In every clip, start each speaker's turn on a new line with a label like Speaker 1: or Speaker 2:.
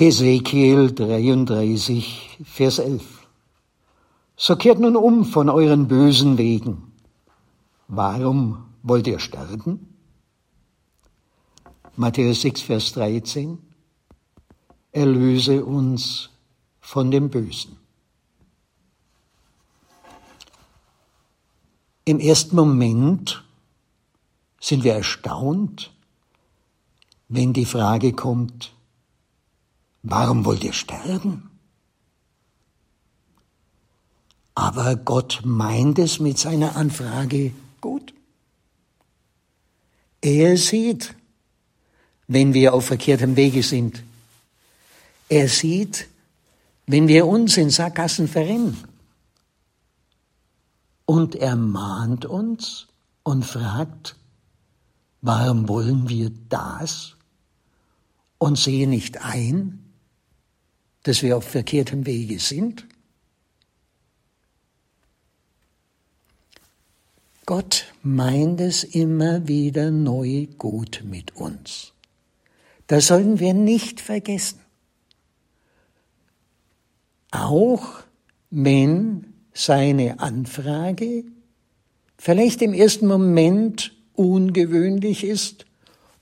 Speaker 1: Hesekiel 33, Vers 11. So kehrt nun um von euren bösen Wegen. Warum wollt ihr sterben? Matthäus 6, Vers 13. Erlöse uns von dem Bösen. Im ersten Moment sind wir erstaunt, wenn die Frage kommt, Warum wollt ihr sterben? Aber Gott meint es mit seiner Anfrage gut. Er sieht, wenn wir auf verkehrtem Wege sind. Er sieht, wenn wir uns in Sackgassen verrennen. Und er mahnt uns und fragt, warum wollen wir das? Und sehen nicht ein, dass wir auf verkehrtem Wege sind? Gott meint es immer wieder neu gut mit uns. Das sollen wir nicht vergessen. Auch wenn seine Anfrage vielleicht im ersten Moment ungewöhnlich ist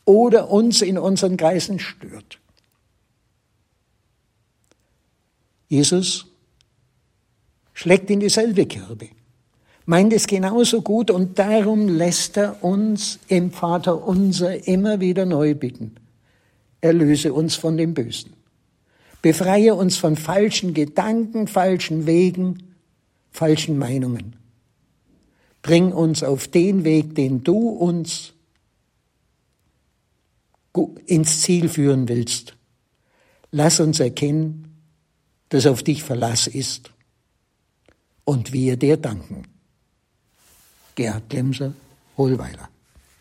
Speaker 1: oder uns in unseren Kreisen stört. Jesus schlägt in dieselbe Kerbe, meint es genauso gut und darum lässt er uns im Vater unser immer wieder neu bitten. Erlöse uns von dem Bösen. Befreie uns von falschen Gedanken, falschen Wegen, falschen Meinungen. Bring uns auf den Weg, den du uns ins Ziel führen willst. Lass uns erkennen, das auf dich Verlass ist und wir dir danken. Gerhard Klemser, Hohlweiler.